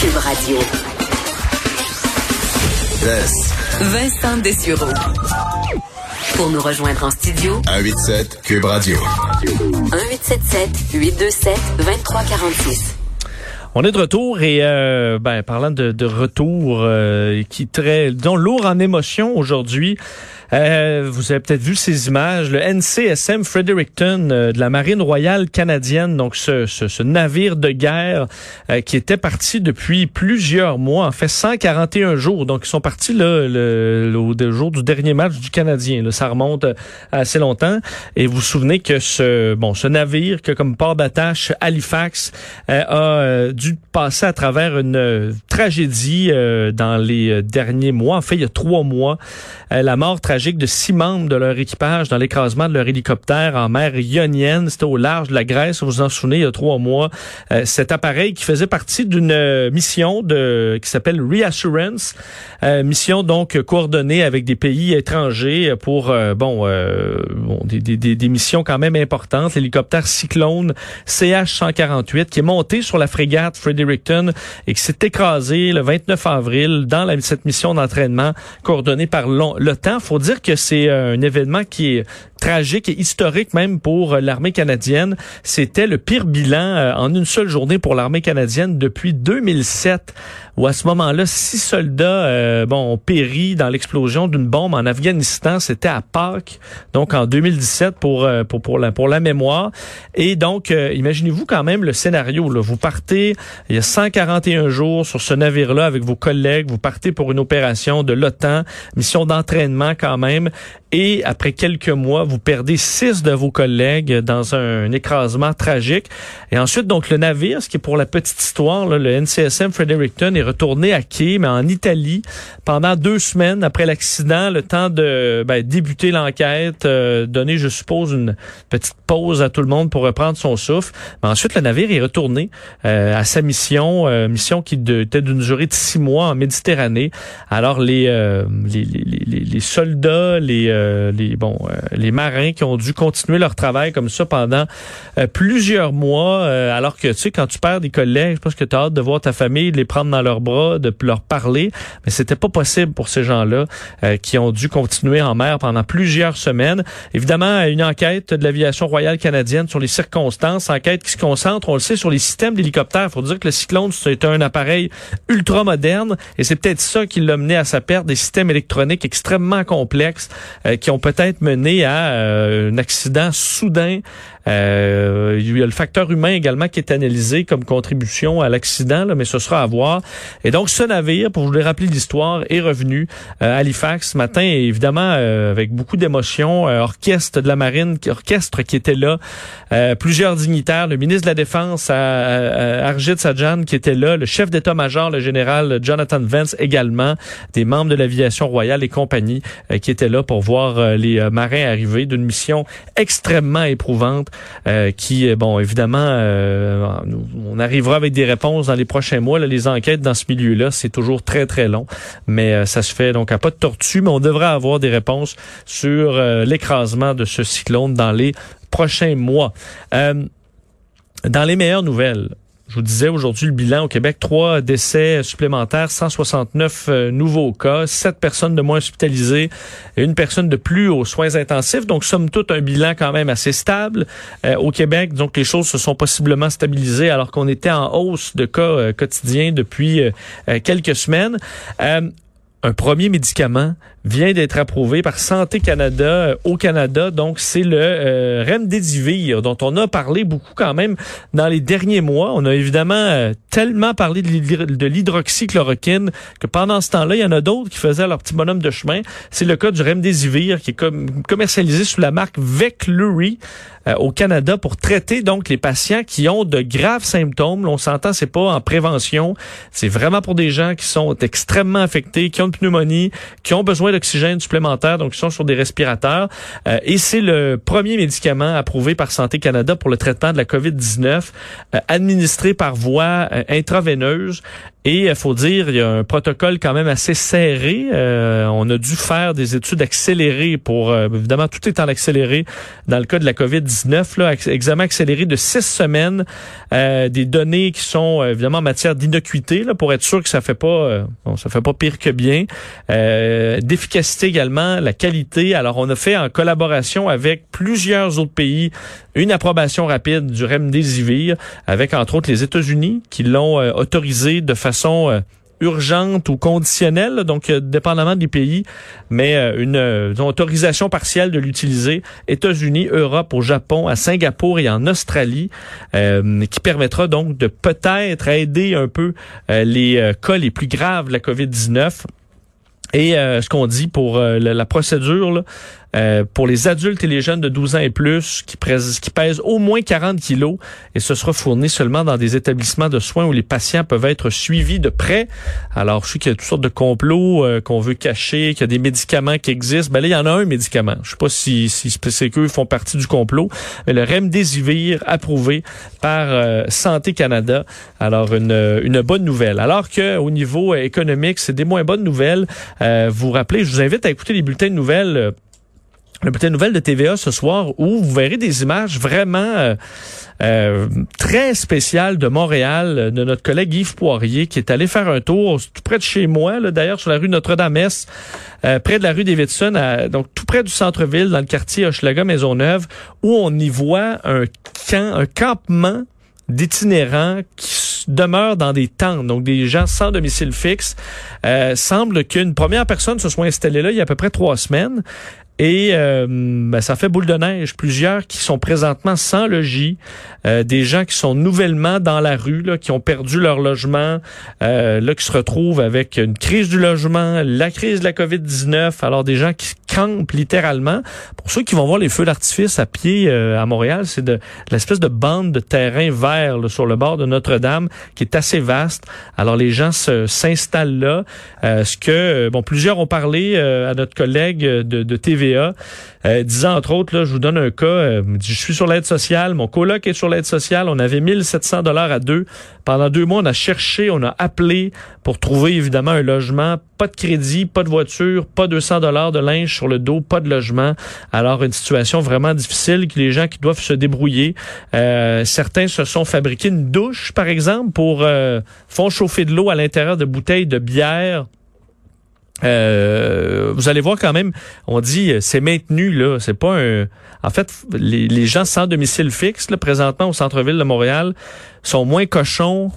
Cube Radio. Vincent Dessureau. Pour nous rejoindre en studio, 187 Cube Radio. 1877 827 2346. On est de retour et euh, ben, parlant de, de retour euh, qui très dont lourd en émotion aujourd'hui. Euh, vous avez peut-être vu ces images. Le NCSM Fredericton euh, de la Marine royale canadienne, donc ce, ce, ce navire de guerre euh, qui était parti depuis plusieurs mois, en fait 141 jours. Donc ils sont partis là, le, le, jour du dernier match du Canadien. Là. Ça remonte assez longtemps. Et vous vous souvenez que ce bon ce navire que comme port d'attache Halifax a dû passer à travers une tragédie dans les derniers mois. En fait, il y a trois mois, la mort tragique de six membres de leur équipage dans l'écrasement de leur hélicoptère en mer Ionienne. C'était au large de la Grèce, vous vous en souvenez, il y a trois mois. Euh, cet appareil qui faisait partie d'une euh, mission de qui s'appelle Reassurance, euh, mission donc coordonnée avec des pays étrangers pour bon, bon des, des, des, missions quand même importantes. L'hélicoptère Cyclone CH-148 qui est monté sur la frégate Fredericton et qui s'est écrasé le 29 avril dans la, cette mission d'entraînement coordonnée par l'OTAN. Faut dire dire que c'est un événement qui est tragique et historique même pour euh, l'armée canadienne. C'était le pire bilan euh, en une seule journée pour l'armée canadienne depuis 2007, où à ce moment-là, six soldats bon, ont péri dans l'explosion d'une bombe en Afghanistan. C'était à Pâques, donc en 2017 pour, pour, pour, la, pour la mémoire. Et donc, imaginez-vous quand même le scénario. Là. Vous partez, il y a 141 jours sur ce navire-là avec vos collègues, vous partez pour une opération de l'OTAN, mission d'entraînement quand même. Et après quelques mois, vous perdez six de vos collègues dans un, écrasement tragique. Et ensuite, donc, le navire, ce qui est pour la petite histoire, le NCSM Fredericton est retourné à quai, mais en Italie, pendant deux semaines après l'accident, le temps de ben, débuter l'enquête, euh, donner, je suppose, une petite pause à tout le monde pour reprendre son souffle. Mais ensuite, le navire est retourné euh, à sa mission, euh, mission qui était d'une durée de six mois en Méditerranée. Alors, les, les, les, les soldats, les euh, les bon euh, les marins qui ont dû continuer leur travail comme ça pendant euh, plusieurs mois alors que tu sais quand tu perds des collègues je pense que tu as hâte de voir ta famille de les prendre dans leurs bras de leur parler. Mais c'était pas possible pour ces gens-là qui ont dû continuer en mer pendant plusieurs semaines. Évidemment une enquête de l'aviation royale canadienne sur les circonstances enquête qui se concentre on le sait sur les systèmes d'hélicoptères. Faut dire que le cyclone c'est un appareil ultra moderne et c'est peut-être ça qui l'a mené à sa perte des systèmes électroniques extrêmement complexes qui ont peut-être mené à euh, un accident soudain euh, il y a le facteur humain également qui est analysé comme contribution à l'accident, mais ce sera à voir. Et donc, ce navire, pour vous le rappeler l'histoire, est revenu euh, à Halifax ce matin, et évidemment, euh, avec beaucoup d'émotion, orchestre de la marine, orchestre qui était là, plusieurs dignitaires, le ministre de la Défense, Arjit Sajjan, qui était là, le chef d'état-major, le général Jonathan Vance également, des membres de l'aviation royale et compagnie qui étaient là pour voir les marins arriver d'une mission extrêmement éprouvante euh, qui, euh, bon, évidemment, euh, on arrivera avec des réponses dans les prochains mois. les enquêtes dans ce milieu-là, c'est toujours très, très long, mais ça se fait donc à pas de tortue, mais on devrait avoir des réponses sur l'écrasement de ce cyclone dans les prochains mois. dans les meilleures nouvelles, je vous disais aujourd'hui le bilan au Québec, trois décès supplémentaires, 169 euh, nouveaux cas, sept personnes de moins hospitalisées et une personne de plus aux soins intensifs. Donc, somme toute, un bilan quand même assez stable euh, au Québec. Donc, les choses se sont possiblement stabilisées alors qu'on était en hausse de cas euh, quotidiens depuis quelques semaines un premier médicament vient d'être approuvé par Santé Canada euh, au Canada. Donc, c'est le euh, Remdesivir dont on a parlé beaucoup quand même dans les derniers mois. On a évidemment euh, tellement parlé de l'hydroxychloroquine que pendant ce temps-là, il y en a d'autres qui faisaient leur petit bonhomme de chemin. C'est le cas du Remdesivir qui est commercialisé sous la marque Veclury au Canada pour traiter donc les patients qui ont de graves symptômes. on s'entend, c'est pas en prévention. C'est vraiment pour des gens qui sont extrêmement affectés, qui ont une pneumonie, qui ont besoin d'oxygène supplémentaire, donc ils sont sur des respirateurs. Euh, et c'est le premier médicament approuvé par Santé Canada pour le traitement de la COVID-19, euh, administré par voie euh, intraveineuse. Et il faut dire, il y a un protocole quand même assez serré. Euh, on a dû faire des études accélérées pour, euh, évidemment, tout est en accéléré dans le cas de la COVID-19, là, examen accéléré de six semaines, euh, des données qui sont évidemment en matière d'innocuité, pour être sûr que ça fait pas, bon, ça fait pas pire que bien, d'efficacité également, la qualité. Alors, on a fait en collaboration avec plusieurs autres pays une approbation rapide du remdesivir, avec entre autres les États-Unis qui l'ont autorisé de façon façon euh, urgente ou conditionnelle, donc euh, dépendamment des pays, mais euh, une, autorisation partielle de l'utiliser. États-Unis, Europe, au Japon, à Singapour et en Australie, qui permettra donc de peut-être aider un peu les cas les plus graves de la COVID-19. Et ce qu'on dit pour la, procédure, là, euh, pour les adultes et les jeunes de 12 ans et plus qui, pèsent, qui pèsent au moins 40 kilos et ce sera fourni seulement dans des établissements de soins où les patients peuvent être suivis de près. Alors, je sais qu'il y a toutes sortes de complots euh, qu'on veut cacher, qu'il y a des médicaments qui existent. Ben là, il y en a un médicament. Je sais pas si, si c'est qu'eux font partie du complot, mais le Remdesivir approuvé par euh, Santé Canada. Alors, une, une bonne nouvelle. Alors que au niveau économique, c'est des moins bonnes nouvelles. vous vous rappelez, je vous invite à écouter les bulletins de nouvelles le petit nouvelle de TVA ce soir où vous verrez des images vraiment euh, euh, très spéciales de Montréal euh, de notre collègue Yves Poirier qui est allé faire un tour tout près de chez moi, d'ailleurs sur la rue Notre-Dame-Est, près de la rue Davidson, donc tout près du centre-ville, dans le quartier Hochelaga Maisonneuve, où on y voit un camp, un campement d'itinérants qui demeurent dans des tentes, donc des gens sans domicile fixe. Euh, semble qu'une première personne se soit installée là il y a à peu près trois semaines. Et euh, ben, ça fait boule de neige. Plusieurs qui sont présentement sans logis, euh, des gens qui sont nouvellement dans la rue, là, qui ont perdu leur logement, euh, là qui se retrouvent avec une crise du logement, la crise de la COVID-19. Alors des gens qui littéralement. Pour ceux qui vont voir les feux d'artifice à pied euh, à Montréal, c'est de, l'espèce de bande de terrain vert là, sur le bord de Notre-Dame qui est assez vaste. Alors les gens s'installent là. ce que bon plusieurs ont parlé à notre collègue de, de TV euh, disant entre autres, là, je vous donne un cas, euh, je suis sur l'aide sociale, mon coloc est sur l'aide sociale, on avait 1700 dollars à deux. Pendant deux mois, on a cherché, on a appelé pour trouver évidemment un logement, pas de crédit, pas de voiture, pas 200 dollars de linge sur le dos, pas de logement. Alors une situation vraiment difficile que les gens qui doivent se débrouiller. Euh, certains se sont fabriqués une douche, par exemple, pour font chauffer de l'eau à l'intérieur de bouteilles de bière euh, vous allez voir quand même, on dit euh, c'est maintenu là, c'est pas un. En fait, les, gens sans domicile fixe présentement au centre-ville de Montréal sont moins cochons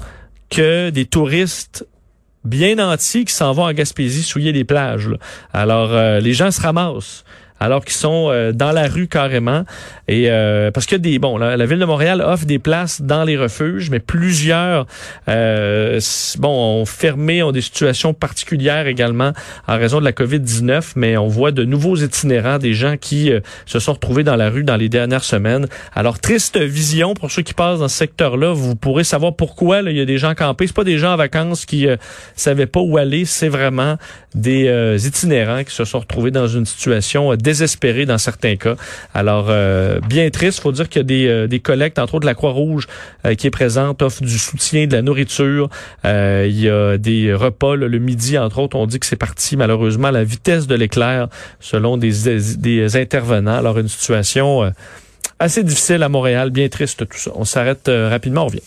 que des touristes bien entiers qui s'en vont en Gaspésie souiller les plages. Alors euh, les gens se ramassent alors qu'ils sont euh, dans la rue carrément. Et euh, parce que des bon, la, ville de Montréal offre des places dans les refuges, mais plusieurs euh, bon ont fermé, ont des situations particulières également en raison de la COVID-19. Mais on voit de nouveaux itinérants, des gens qui se sont retrouvés dans la rue dans les dernières semaines. Alors triste vision pour ceux qui passent dans ce secteur-là. Vous pourrez savoir pourquoi il y a des gens campés. C'est pas des gens en vacances qui savaient pas où aller. C'est vraiment des itinérants qui se sont retrouvés dans une situation désespéré dans certains cas. Alors, euh, bien triste. faut dire qu'il y a des, euh, des collectes, entre autres la Croix-Rouge euh, qui est présente, offre du soutien, de la nourriture. il y a des repas le midi, entre autres. On dit que c'est parti malheureusement à la vitesse de l'éclair selon des, des, intervenants. Alors, une situation assez difficile à Montréal, bien triste tout ça. On s'arrête rapidement, on revient.